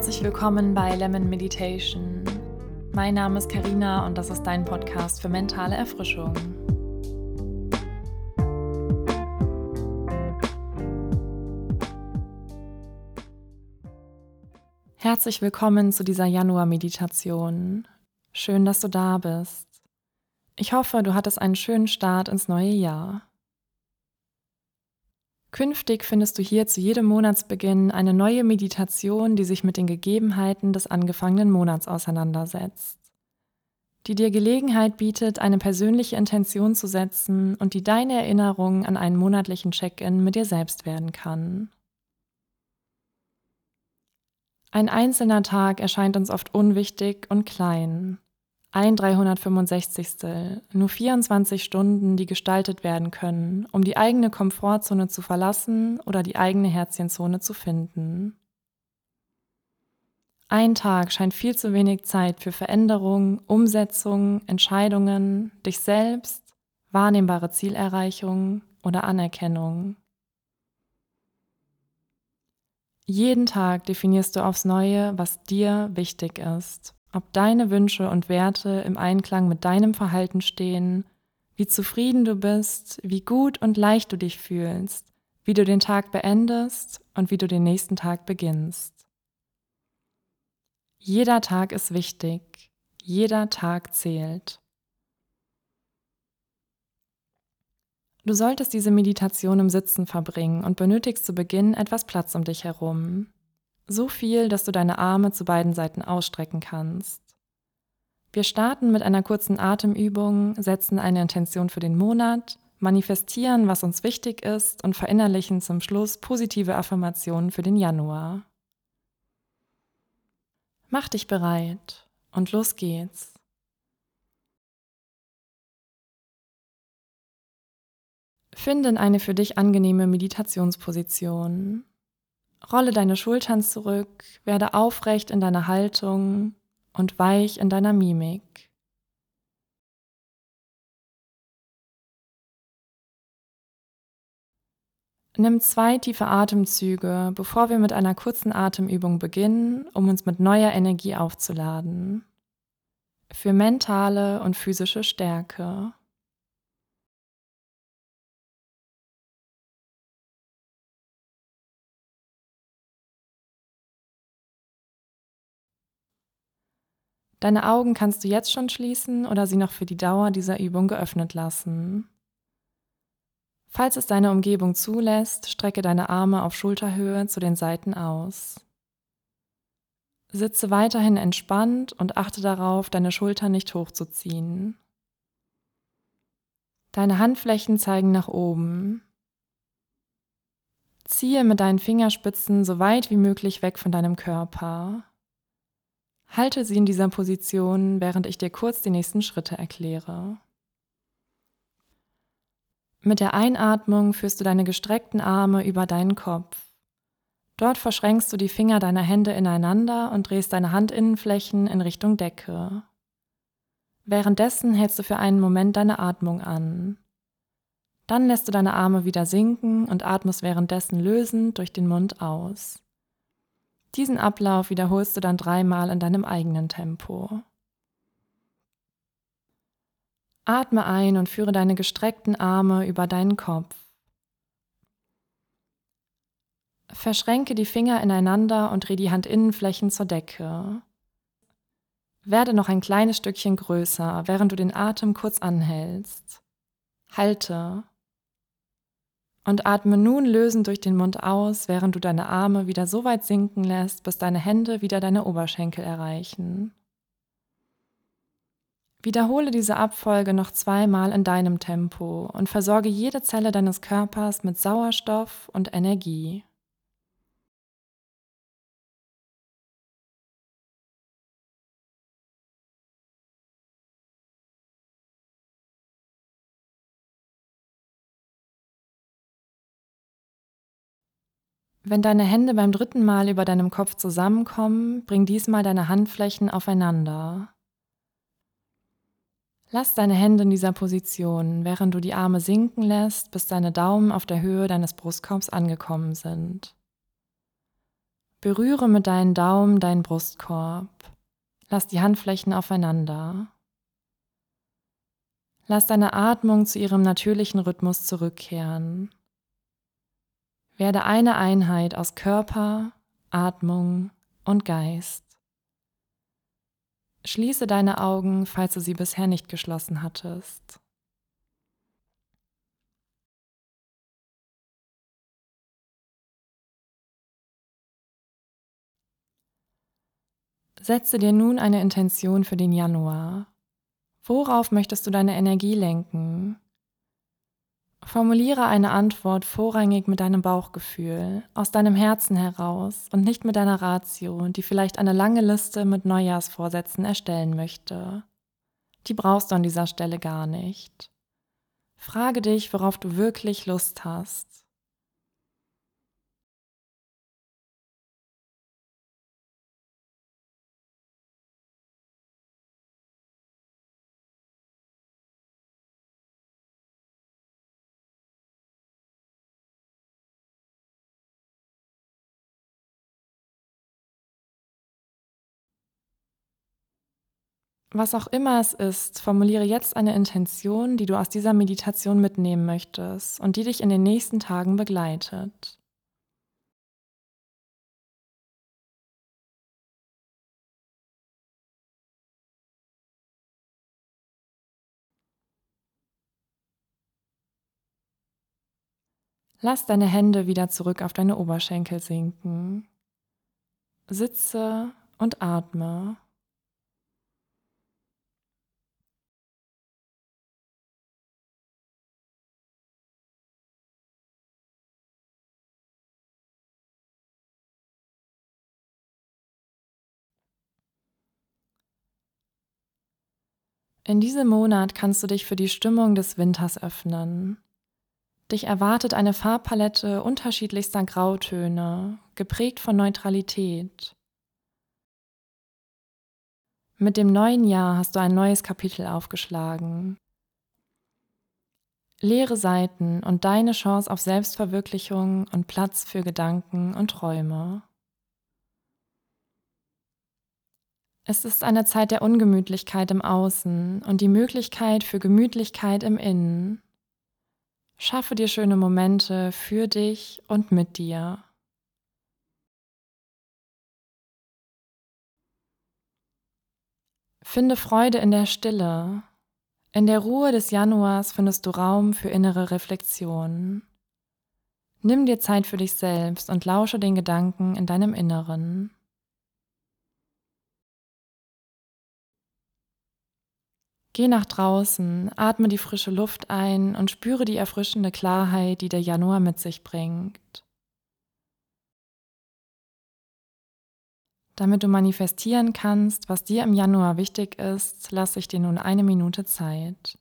Herzlich willkommen bei Lemon Meditation. Mein Name ist Karina und das ist dein Podcast für mentale Erfrischung. Herzlich willkommen zu dieser Januar-Meditation. Schön, dass du da bist. Ich hoffe, du hattest einen schönen Start ins neue Jahr. Künftig findest du hier zu jedem Monatsbeginn eine neue Meditation, die sich mit den Gegebenheiten des angefangenen Monats auseinandersetzt, die dir Gelegenheit bietet, eine persönliche Intention zu setzen und die deine Erinnerung an einen monatlichen Check-in mit dir selbst werden kann. Ein einzelner Tag erscheint uns oft unwichtig und klein, ein 365. Nur 24 Stunden, die gestaltet werden können, um die eigene Komfortzone zu verlassen oder die eigene Herzchenzone zu finden. Ein Tag scheint viel zu wenig Zeit für Veränderung, Umsetzung, Entscheidungen, dich selbst, wahrnehmbare Zielerreichung oder Anerkennung. Jeden Tag definierst du aufs Neue, was dir wichtig ist ob deine Wünsche und Werte im Einklang mit deinem Verhalten stehen, wie zufrieden du bist, wie gut und leicht du dich fühlst, wie du den Tag beendest und wie du den nächsten Tag beginnst. Jeder Tag ist wichtig, jeder Tag zählt. Du solltest diese Meditation im Sitzen verbringen und benötigst zu Beginn etwas Platz um dich herum. So viel, dass du deine Arme zu beiden Seiten ausstrecken kannst. Wir starten mit einer kurzen Atemübung, setzen eine Intention für den Monat, manifestieren, was uns wichtig ist und verinnerlichen zum Schluss positive Affirmationen für den Januar. Mach dich bereit und los geht's. Finde eine für dich angenehme Meditationsposition. Rolle deine Schultern zurück, werde aufrecht in deiner Haltung und weich in deiner Mimik. Nimm zwei tiefe Atemzüge, bevor wir mit einer kurzen Atemübung beginnen, um uns mit neuer Energie aufzuladen. Für mentale und physische Stärke. Deine Augen kannst du jetzt schon schließen oder sie noch für die Dauer dieser Übung geöffnet lassen. Falls es deine Umgebung zulässt, strecke deine Arme auf Schulterhöhe zu den Seiten aus. Sitze weiterhin entspannt und achte darauf, deine Schultern nicht hochzuziehen. Deine Handflächen zeigen nach oben. Ziehe mit deinen Fingerspitzen so weit wie möglich weg von deinem Körper. Halte sie in dieser Position, während ich dir kurz die nächsten Schritte erkläre. Mit der Einatmung führst du deine gestreckten Arme über deinen Kopf. Dort verschränkst du die Finger deiner Hände ineinander und drehst deine Handinnenflächen in Richtung Decke. Währenddessen hältst du für einen Moment deine Atmung an. Dann lässt du deine Arme wieder sinken und atmest währenddessen lösend durch den Mund aus. Diesen Ablauf wiederholst du dann dreimal in deinem eigenen Tempo. Atme ein und führe deine gestreckten Arme über deinen Kopf. Verschränke die Finger ineinander und dreh die Handinnenflächen zur Decke. Werde noch ein kleines Stückchen größer, während du den Atem kurz anhältst. Halte und atme nun lösend durch den Mund aus, während du deine Arme wieder so weit sinken lässt, bis deine Hände wieder deine Oberschenkel erreichen. Wiederhole diese Abfolge noch zweimal in deinem Tempo und versorge jede Zelle deines Körpers mit Sauerstoff und Energie. Wenn deine Hände beim dritten Mal über deinem Kopf zusammenkommen, bring diesmal deine Handflächen aufeinander. Lass deine Hände in dieser Position, während du die Arme sinken lässt, bis deine Daumen auf der Höhe deines Brustkorbs angekommen sind. Berühre mit deinen Daumen deinen Brustkorb. Lass die Handflächen aufeinander. Lass deine Atmung zu ihrem natürlichen Rhythmus zurückkehren. Werde eine Einheit aus Körper, Atmung und Geist. Schließe deine Augen, falls du sie bisher nicht geschlossen hattest. Setze dir nun eine Intention für den Januar. Worauf möchtest du deine Energie lenken? Formuliere eine Antwort vorrangig mit deinem Bauchgefühl, aus deinem Herzen heraus und nicht mit deiner Ratio, die vielleicht eine lange Liste mit Neujahrsvorsätzen erstellen möchte. Die brauchst du an dieser Stelle gar nicht. Frage dich, worauf du wirklich Lust hast. Was auch immer es ist, formuliere jetzt eine Intention, die du aus dieser Meditation mitnehmen möchtest und die dich in den nächsten Tagen begleitet. Lass deine Hände wieder zurück auf deine Oberschenkel sinken. Sitze und atme. In diesem Monat kannst du dich für die Stimmung des Winters öffnen. Dich erwartet eine Farbpalette unterschiedlichster Grautöne, geprägt von Neutralität. Mit dem neuen Jahr hast du ein neues Kapitel aufgeschlagen. Leere Seiten und deine Chance auf Selbstverwirklichung und Platz für Gedanken und Träume. Es ist eine Zeit der Ungemütlichkeit im Außen und die Möglichkeit für Gemütlichkeit im Innen. Schaffe dir schöne Momente für dich und mit dir. Finde Freude in der Stille. In der Ruhe des Januars findest du Raum für innere Reflexion. Nimm dir Zeit für dich selbst und lausche den Gedanken in deinem Inneren. Geh nach draußen, atme die frische Luft ein und spüre die erfrischende Klarheit, die der Januar mit sich bringt. Damit du manifestieren kannst, was dir im Januar wichtig ist, lasse ich dir nun eine Minute Zeit.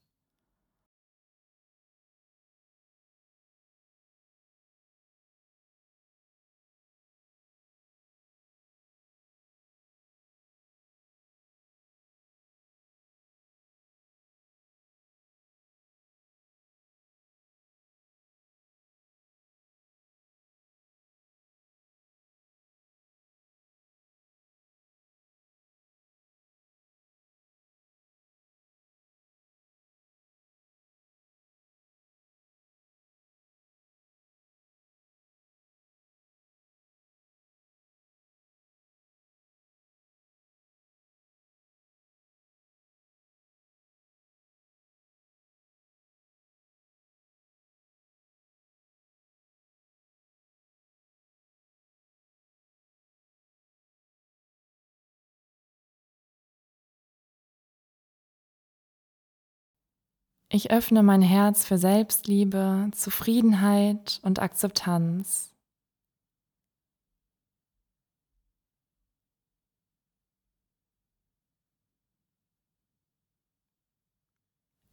Ich öffne mein Herz für Selbstliebe, Zufriedenheit und Akzeptanz.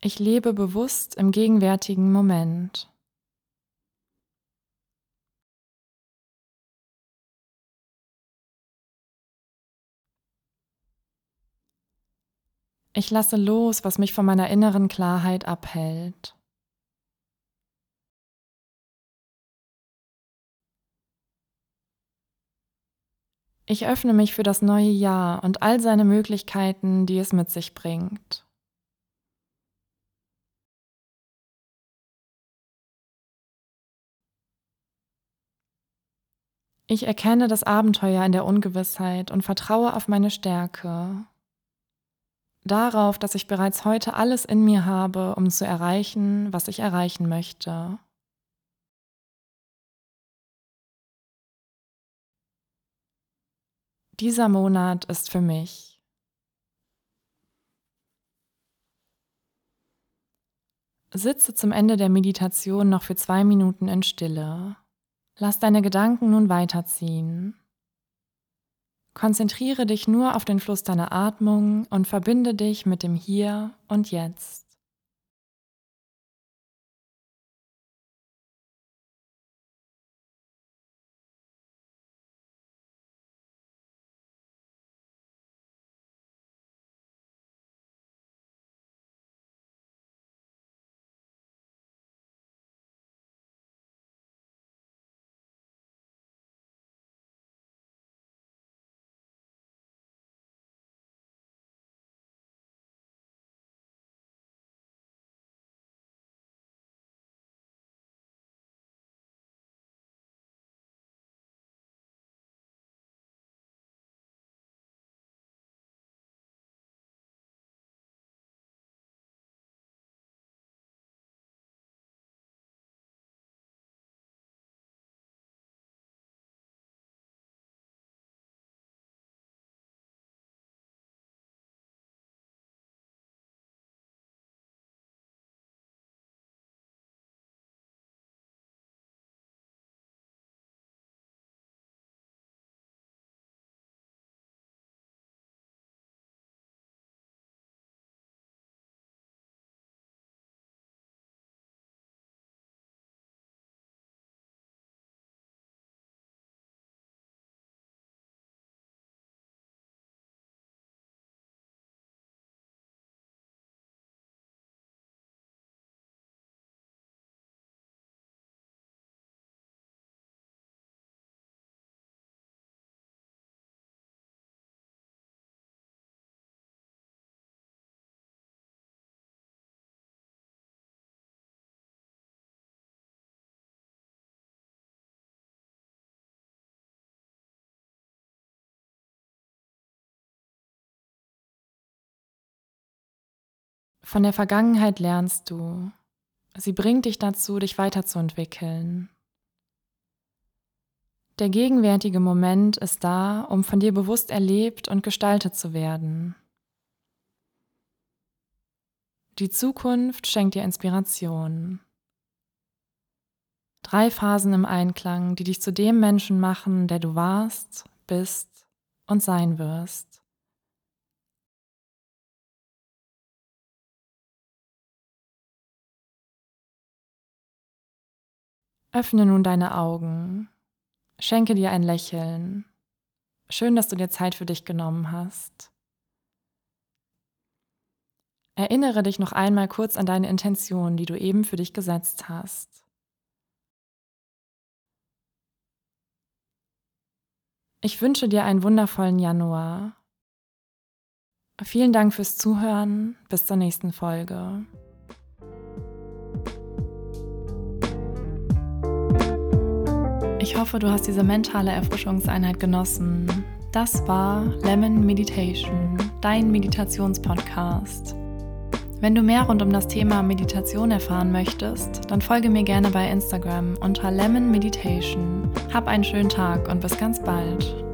Ich lebe bewusst im gegenwärtigen Moment. Ich lasse los, was mich von meiner inneren Klarheit abhält. Ich öffne mich für das neue Jahr und all seine Möglichkeiten, die es mit sich bringt. Ich erkenne das Abenteuer in der Ungewissheit und vertraue auf meine Stärke. Darauf, dass ich bereits heute alles in mir habe, um zu erreichen, was ich erreichen möchte. Dieser Monat ist für mich. Sitze zum Ende der Meditation noch für zwei Minuten in Stille. Lass deine Gedanken nun weiterziehen. Konzentriere dich nur auf den Fluss deiner Atmung und verbinde dich mit dem Hier und Jetzt. Von der Vergangenheit lernst du. Sie bringt dich dazu, dich weiterzuentwickeln. Der gegenwärtige Moment ist da, um von dir bewusst erlebt und gestaltet zu werden. Die Zukunft schenkt dir Inspiration. Drei Phasen im Einklang, die dich zu dem Menschen machen, der du warst, bist und sein wirst. Öffne nun deine Augen. Schenke dir ein Lächeln. Schön, dass du dir Zeit für dich genommen hast. Erinnere dich noch einmal kurz an deine Intention, die du eben für dich gesetzt hast. Ich wünsche dir einen wundervollen Januar. Vielen Dank fürs Zuhören. Bis zur nächsten Folge. Ich hoffe, du hast diese mentale Erfrischungseinheit genossen. Das war Lemon Meditation, dein Meditationspodcast. Wenn du mehr rund um das Thema Meditation erfahren möchtest, dann folge mir gerne bei Instagram unter Lemon Meditation. Hab einen schönen Tag und bis ganz bald.